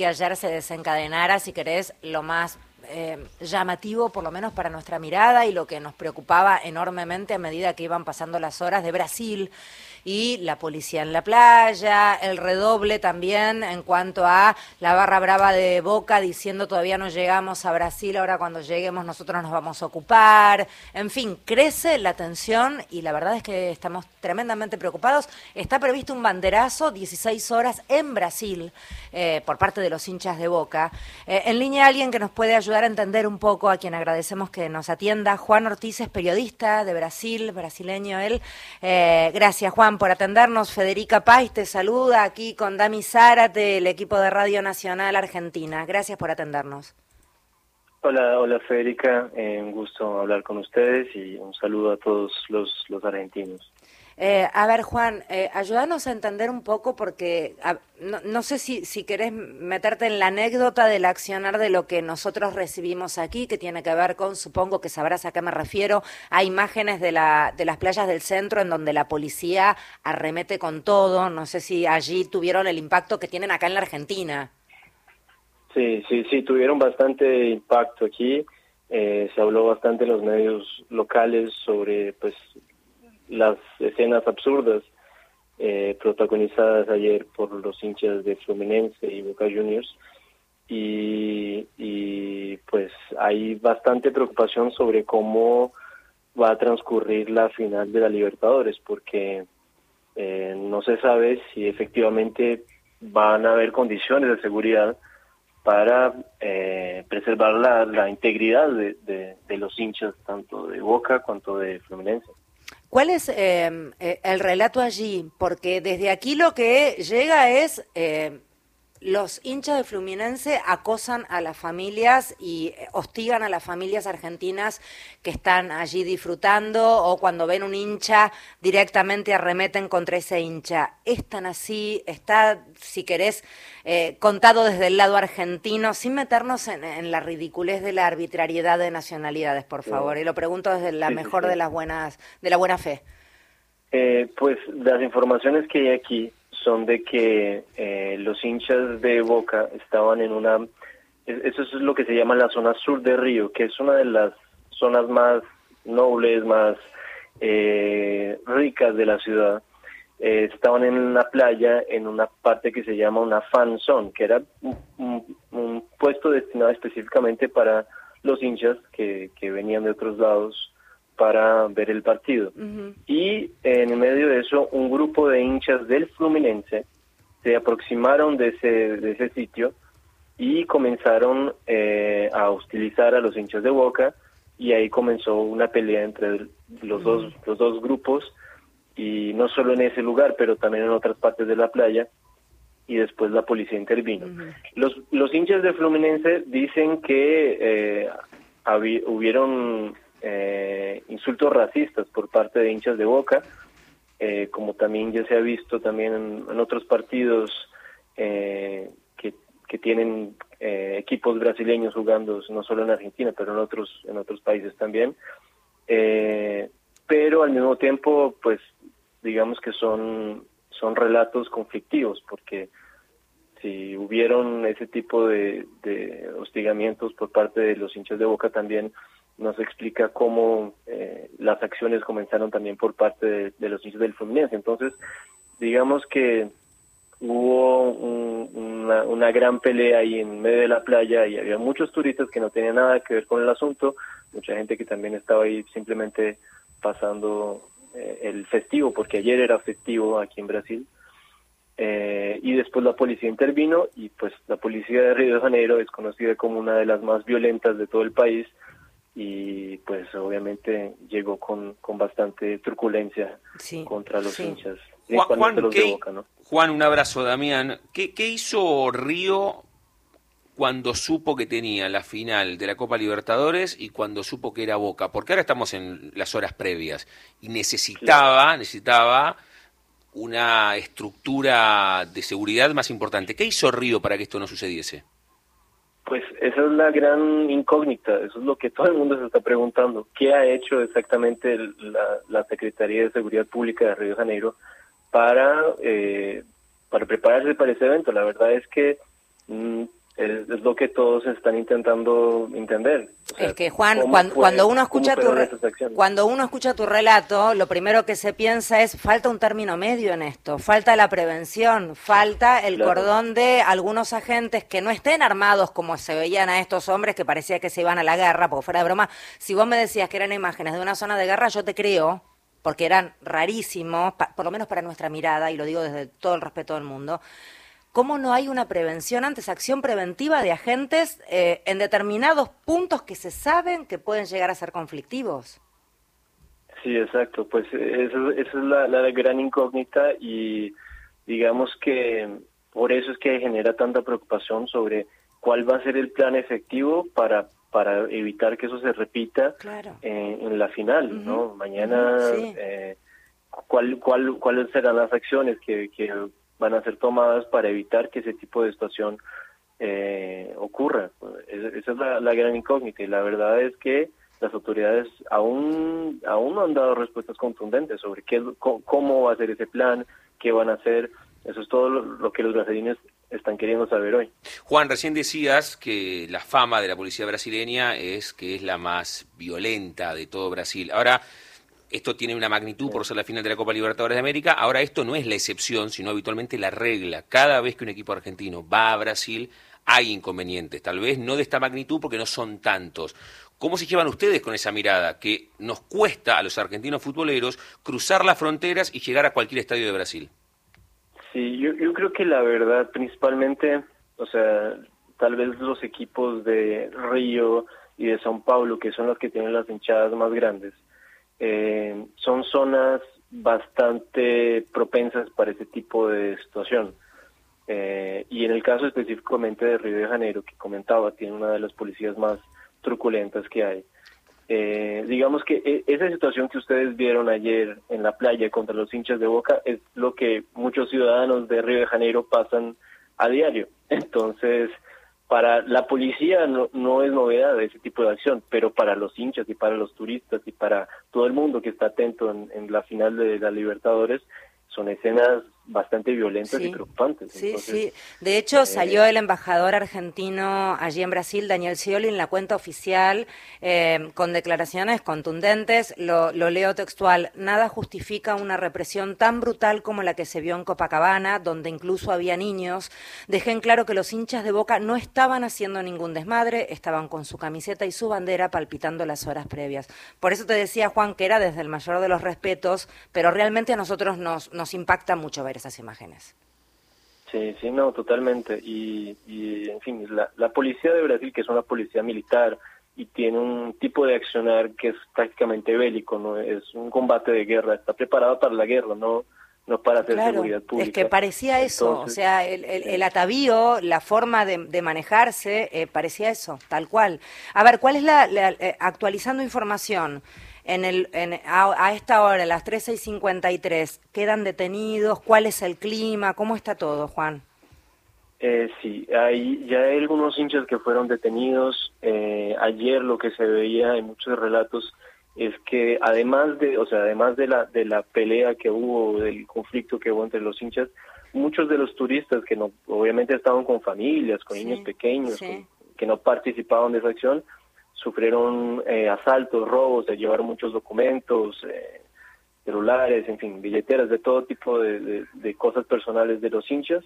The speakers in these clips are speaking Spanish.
que ayer se desencadenara, si querés, lo más eh, llamativo, por lo menos para nuestra mirada, y lo que nos preocupaba enormemente a medida que iban pasando las horas de Brasil y la policía en la playa, el redoble también en cuanto a la barra brava de Boca diciendo todavía no llegamos a Brasil, ahora cuando lleguemos nosotros nos vamos a ocupar. En fin, crece la tensión y la verdad es que estamos tremendamente preocupados. Está previsto un banderazo 16 horas en Brasil eh, por parte de los hinchas de Boca. Eh, en línea alguien que nos puede ayudar a entender un poco, a quien agradecemos que nos atienda. Juan Ortiz es periodista de Brasil, brasileño él. Eh, gracias Juan por atendernos. Federica Pais te saluda aquí con Dami Zárate, el equipo de Radio Nacional Argentina. Gracias por atendernos. Hola, hola Federica, eh, un gusto hablar con ustedes y un saludo a todos los argentinos. Eh, a ver, Juan, eh, ayúdanos a entender un poco porque no, sé si, si querés meterte en la anécdota del accionar de lo que nosotros recibimos aquí, que tiene que ver con, supongo que sabrás a qué me refiero, a imágenes de, la, de las playas del centro en donde la policía arremete con todo. No sé si allí tuvieron el impacto que tienen acá en la Argentina. Sí, sí, sí, tuvieron bastante impacto aquí. Eh, se habló bastante en los medios locales sobre pues las escenas absurdas eh, protagonizadas ayer por los hinchas de Fluminense y Boca Juniors y, pues hay bastante preocupación sobre cómo va a transcurrir la final de la Libertadores porque eh, no se sabe si efectivamente van a haber condiciones de seguridad para eh, preservar la, integridad de, de los hinchas tanto de Boca cuanto de Fluminense. ¿Cuál es em, eh, el relato allí? Porque desde aquí lo que llega es eh, los hinchas de Fluminense acosan a las familias y eh, hostigan a las familias argentinas que están allí disfrutando o cuando ven un hincha directamente arremeten contra ese hincha. ¿Es tan así? ¿Está, si querés, eh, contado desde el lado argentino sin meternos en, la ridiculez de la arbitrariedad de nacionalidades, por favor? Y lo pregunto desde la mejor de las buenas, de la buena fe. Eh, pues las informaciones que hay aquí son de que eh, los hinchas de Boca estaban en una, eso es lo que se llama la zona sur de Río, que es una de las zonas más nobles, más eh, ricas de la ciudad. Eh, estaban en una playa, en una parte que se llama una fan zone, que era un, un puesto destinado específicamente para los hinchas que, que venían de otros lados para ver el partido. Y en medio de eso, un grupo de hinchas del Fluminense se aproximaron de ese, de ese sitio y comenzaron eh, a hostilizar a los hinchas de Boca y ahí comenzó una pelea entre los, dos, los dos grupos y no solo en ese lugar, pero también en otras partes de la playa y después la policía intervino. los, los hinchas de Fluminense dicen que eh, hubieron eh, insultos racistas por parte de hinchas de Boca, eh, como también ya se ha visto también en, otros partidos eh, que, que, tienen eh, equipos brasileños jugando no solo en Argentina, pero en otros en otros países también. pero al mismo tiempo, pues digamos que son son relatos conflictivos porque si hubieron ese tipo de hostigamientos por parte de los hinchas de Boca también nos explica cómo eh, las acciones comenzaron también por parte de, los hinchas del Fluminense. Entonces, digamos que hubo una, una, gran pelea ahí en medio de la playa y había muchos turistas que no tenían nada que ver con el asunto, mucha gente que también estaba ahí simplemente pasando eh, el festivo, porque ayer era festivo aquí en Brasil. Eh, y después la policía intervino y pues la policía de Río de Janeiro es conocida como una de las más violentas de todo el país y pues obviamente llegó con, con bastante turbulencia contra los hinchas. Juan, Juan, un abrazo, Damián. ¿Qué, ¿Qué hizo Río cuando supo que tenía la final de la Copa Libertadores y cuando supo que era Boca? Porque ahora estamos en las horas previas y necesitaba, necesitaba una estructura de seguridad más importante. ¿Qué hizo Río para que esto no sucediese? Pues esa es la gran incógnita, eso es lo que todo el mundo se está preguntando. ¿Qué ha hecho exactamente la, Secretaría de Seguridad Pública de Río de Janeiro para, eh, para prepararse para ese evento? La verdad es que es, lo que todos están intentando entender. es que Juan, cuando, uno escucha tu cuando uno escucha tu relato, lo primero que se piensa es falta un término medio en esto, falta la prevención, falta el cordón de algunos agentes que no estén armados como se veían a estos hombres que parecía que se iban a la guerra, porque fuera de broma, si vos me decías que eran imágenes de una zona de guerra, yo te creo, porque eran rarísimos, por lo menos para nuestra mirada, y lo digo desde todo el respeto del mundo cómo no hay una prevención antes, acción preventiva de agentes eh, en determinados puntos que se saben que pueden llegar a ser conflictivos. Sí, exacto. Pues eso, esa es la, la, gran incógnita y digamos que por eso es que genera tanta preocupación sobre cuál va a ser el plan efectivo para para evitar que eso se repita en, la final, ¿no? Mañana, eh, ¿cuál, cuál, ¿cuáles serán las acciones que, que van a ser tomadas para evitar que ese tipo de situación eh, ocurra. Esa es la, gran incógnita y la verdad es que las autoridades aún, aún no han dado respuestas contundentes sobre qué, cómo va a ser ese plan, qué van a hacer. Eso es todo lo, que los brasileños están queriendo saber hoy. Juan, recién decías que la fama de la policía brasileña es que es la más violenta de todo Brasil. Ahora, esto tiene una magnitud por ser la final de la Copa Libertadores de América. Ahora esto no es la excepción, sino habitualmente la regla. Cada vez que un equipo argentino va a Brasil hay inconvenientes, tal vez no de esta magnitud porque no son tantos. ¿Cómo se llevan ustedes con esa mirada que nos cuesta a los argentinos futboleros cruzar las fronteras y llegar a cualquier estadio de Brasil? Sí, yo, yo creo que la verdad, principalmente, o sea, tal vez los equipos de Río y de São Paulo, que son los que tienen las hinchadas más grandes, eh, son zonas bastante propensas para ese tipo de situación. Eh, y en el caso específicamente de Río de Janeiro, que comentaba, tiene una de las policías más truculentas que hay. Eh, digamos que e, esa situación que ustedes vieron ayer en la playa contra los hinchas de Boca es lo que muchos ciudadanos de Río de Janeiro pasan a diario. Entonces, para la policía no, no es novedad ese tipo de acción, pero para los hinchas y para los turistas y para todo el mundo que está atento en, en la final de la Libertadores, son escenas bastante violentas y preocupantes. Sí, sí. De hecho, eh, salió el embajador argentino allí en Brasil, Daniel Scioli, en la cuenta oficial eh, con declaraciones contundentes. Lo, lo, leo textual. Nada justifica una represión tan brutal como la que se vio en Copacabana, donde incluso había niños. Dejen claro que los hinchas de Boca no estaban haciendo ningún desmadre, estaban con su camiseta y su bandera palpitando las horas previas. Por eso te decía, Juan, que era desde el mayor de los respetos, pero realmente a nosotros nos, nos impacta mucho ver esas imágenes. Sí, sí, no, totalmente. Y, en fin, la, la policía de Brasil, que es una policía militar y tiene un tipo de accionar que es prácticamente bélico, no es un combate de guerra, está preparado para la guerra, no no para hacer seguridad pública. Es que parecía eso, o sea, el, el, atavío, la forma de, manejarse, eh, parecía eso, tal cual. A ver, ¿cuál es la, eh, actualizando información? En el, en, a, esta hora, a las 13 y 53, ¿quedan detenidos? ¿Cuál es el clima? ¿Cómo está todo, Juan? Eh, sí, hay, ya hay algunos hinchas que fueron detenidos. Eh, ayer lo que se veía en muchos relatos es que además de, o sea, además de la de la pelea que hubo, del conflicto que hubo entre los hinchas, muchos de los turistas que no, obviamente estaban con familias, con niños pequeños, que no participaban de esa acción, sufrieron eh, asaltos, robos, se llevaron muchos documentos, eh, celulares, en fin, billeteras, de todo tipo de, cosas personales de los hinchas.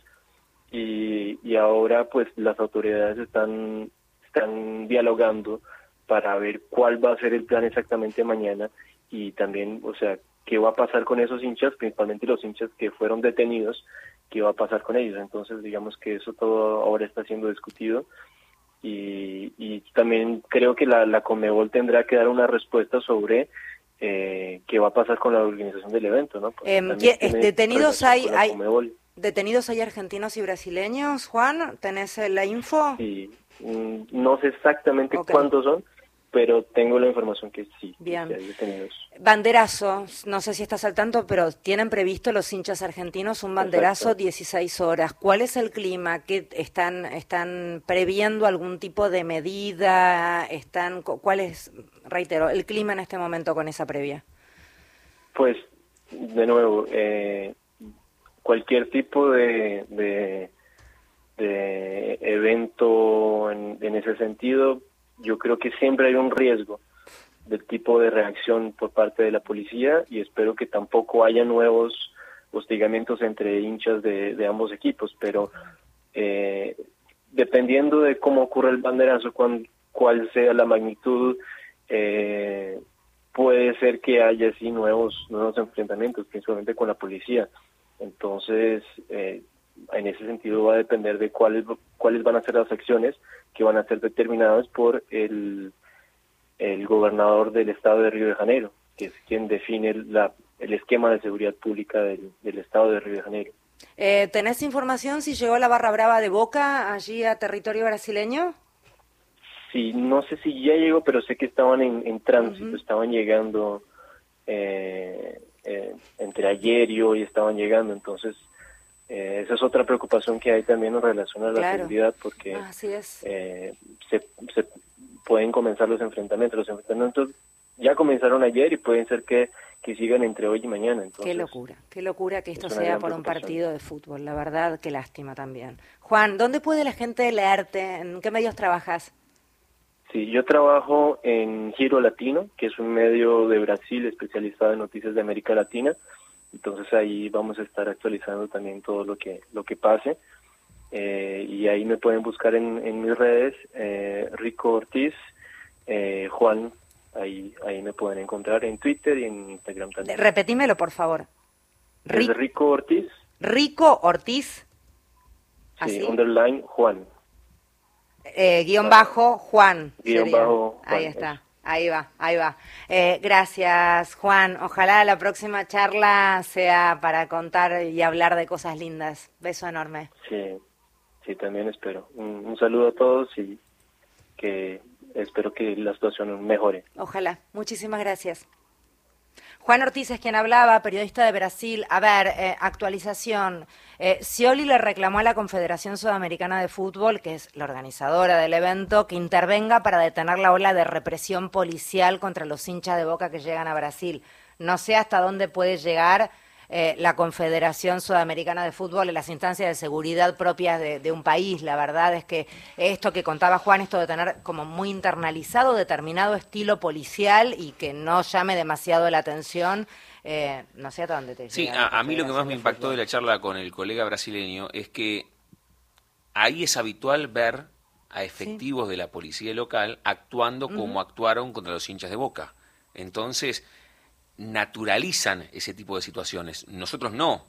Y, y, ahora pues las autoridades están, están dialogando para ver cuál va a ser el plan exactamente mañana y también, o sea, qué va a pasar con esos hinchas, principalmente los hinchas que fueron detenidos, qué va a pasar con ellos. Entonces, digamos que eso todo ahora está siendo discutido y, también creo que la, la Conmebol tendrá que dar una respuesta sobre eh, qué va a pasar con la organización del evento, ¿no? Em, detenidos hay, hay detenidos hay argentinos y brasileños, Juan, ¿tenés la info? Sí, mm, no sé exactamente cuántos son, pero tengo la información que sí. Bien. Banderazo, no sé si estás al tanto, pero tienen previsto los hinchas argentinos un banderazo 16 horas. ¿Cuál es el clima? ¿Qué están están previendo algún tipo de medida? Están ¿Cuál es, reitero, el clima en este momento con esa previa? Pues, de nuevo, eh, cualquier tipo de de evento en, en ese sentido, yo creo que siempre hay un riesgo del tipo de reacción por parte de la policía y espero que tampoco haya nuevos hostigamientos entre hinchas de, ambos equipos, pero eh, dependiendo de cómo ocurre el banderazo, cuál, cuál sea la magnitud, eh, puede ser que haya así nuevos, nuevos enfrentamientos, principalmente con la policía. Entonces, eh, en ese sentido va a depender de cuáles, cuáles van a ser las acciones que van a ser determinadas por el, el gobernador del estado de Río de Janeiro, que es quien define la, el esquema de seguridad pública del, del estado de Río de Janeiro. Eh, ¿Tenés información si llegó la barra brava de Boca allí a territorio brasileño? Sí, no sé si ya llegó, pero sé que estaban en, tránsito, estaban llegando eh, eh, entre ayer y hoy estaban llegando, entonces eh, esa es otra preocupación que hay también en relación a la seguridad, porque se, se pueden comenzar los enfrentamientos. Los enfrentamientos ya comenzaron ayer y pueden ser que que sigan entre hoy y mañana. Entonces, qué locura, qué locura que esto sea por un partido de fútbol, la verdad, qué lástima también. Juan, ¿dónde puede la gente leerte? ¿En qué medios trabajas? Sí, yo trabajo en Giro Latino, que es un medio de Brasil especializado en noticias de América Latina. Entonces ahí vamos a estar actualizando también todo lo que lo que pase. Eh, y ahí me pueden buscar en, en mis redes, eh, Rico Ortiz, eh, Juan Ahí, ahí me pueden encontrar en Twitter y en Instagram también. Repetímelo, por favor. Rico Ortiz. Rico Ortiz. Sí, underline Juan. Eh, guion bajo Juan. Guión bajo Juan. Ahí está. Ahí va, ahí va. Eh, gracias, Juan. Ojalá la próxima charla sea para contar y hablar de cosas lindas. Beso enorme. Sí, sí, también espero. un saludo a todos y que espero que la situación mejore. Ojalá. Muchísimas gracias. Juan Ortiz es quien hablaba, periodista de Brasil. A ver, eh, actualización. Eh, Scioli le reclamó a la Confederación Sudamericana de Fútbol, que es la organizadora del evento, que intervenga para detener la ola de represión policial contra los hinchas de boca que llegan a Brasil. No sé hasta dónde puede llegar eh, la Confederación Sudamericana de Fútbol en las instancias de seguridad propias de, un país. La verdad es que esto que contaba Juan, esto de tener como muy internalizado determinado estilo policial y que no llame demasiado la atención. Eh, no sé hasta dónde te Sí, a, mí lo que más me impactó de la charla con el colega brasileño es que ahí es habitual ver a efectivos de la policía local actuando como actuaron contra los hinchas de Boca. Entonces, naturalizan ese tipo de situaciones. Nosotros no.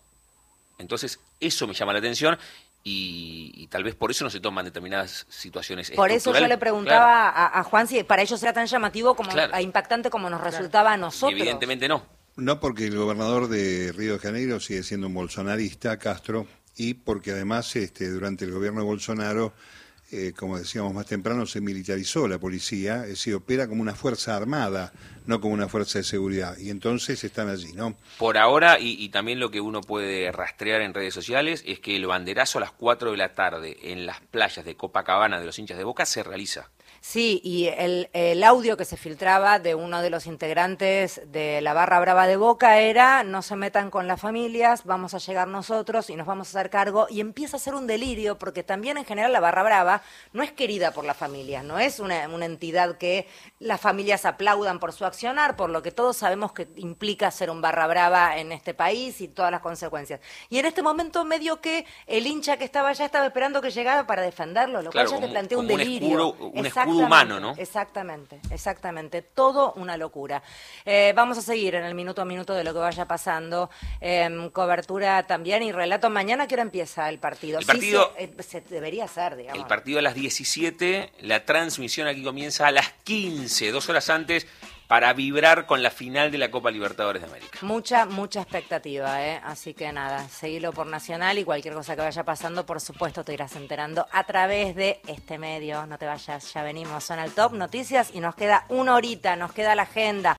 Entonces, eso me llama la atención y, tal vez por eso no se toman determinadas situaciones. Por eso yo le preguntaba a, Juan si para ellos era tan llamativo como impactante como nos resultaba a nosotros. evidentemente no. No, porque el gobernador de Río de Janeiro sigue siendo un bolsonarista, Castro, y porque además este, durante el gobierno de Bolsonaro eh, como decíamos más temprano, se militarizó la policía, es decir, opera como una fuerza armada, no como una fuerza de seguridad. Y entonces están allí, ¿no? Por ahora, y, también lo que uno puede rastrear en redes sociales, es que el banderazo a las 4 de la tarde en las playas de Copacabana de los hinchas de Boca se realiza. Sí, y el, el, audio que se filtraba de uno de los integrantes de la barra brava de Boca era, no se metan con las familias, vamos a llegar nosotros y nos vamos a hacer cargo. Y empieza a ser un delirio, porque también en general la barra brava no es querida por las familias, no es una, una entidad que las familias aplaudan por su accionar, por lo que todos sabemos que implica ser un barra brava en este país y todas las consecuencias. Y en este momento medio que el hincha que estaba allá estaba esperando que llegara para defenderlo, lo cual ya te plantea un delirio. Un humano, ¿no? Exactamente, exactamente. Todo una locura. Eh, vamos a seguir en el minuto a minuto de lo que vaya pasando. Em, cobertura también y relato. Mañana, ¿qué hora empieza el partido? El partido eh, se, debería ser, digamos. El partido a las 17, la transmisión aquí comienza a las 15, dos horas antes para vibrar con la final de la Copa Libertadores de América. Mucha, mucha expectativa, ¿eh? Así que nada, seguilo por Nacional y cualquier cosa que vaya pasando, por supuesto, te irás enterando a través de este medio. No te vayas, ya venimos, son el top noticias y nos queda una horita, nos queda la agenda.